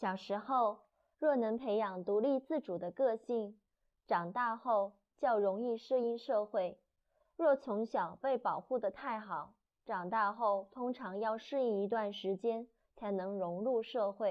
小时候若能培养独立自主的个性，长大后较容易适应社会。若从小被保护的太好，长大后通常要适应一段时间才能融入社会。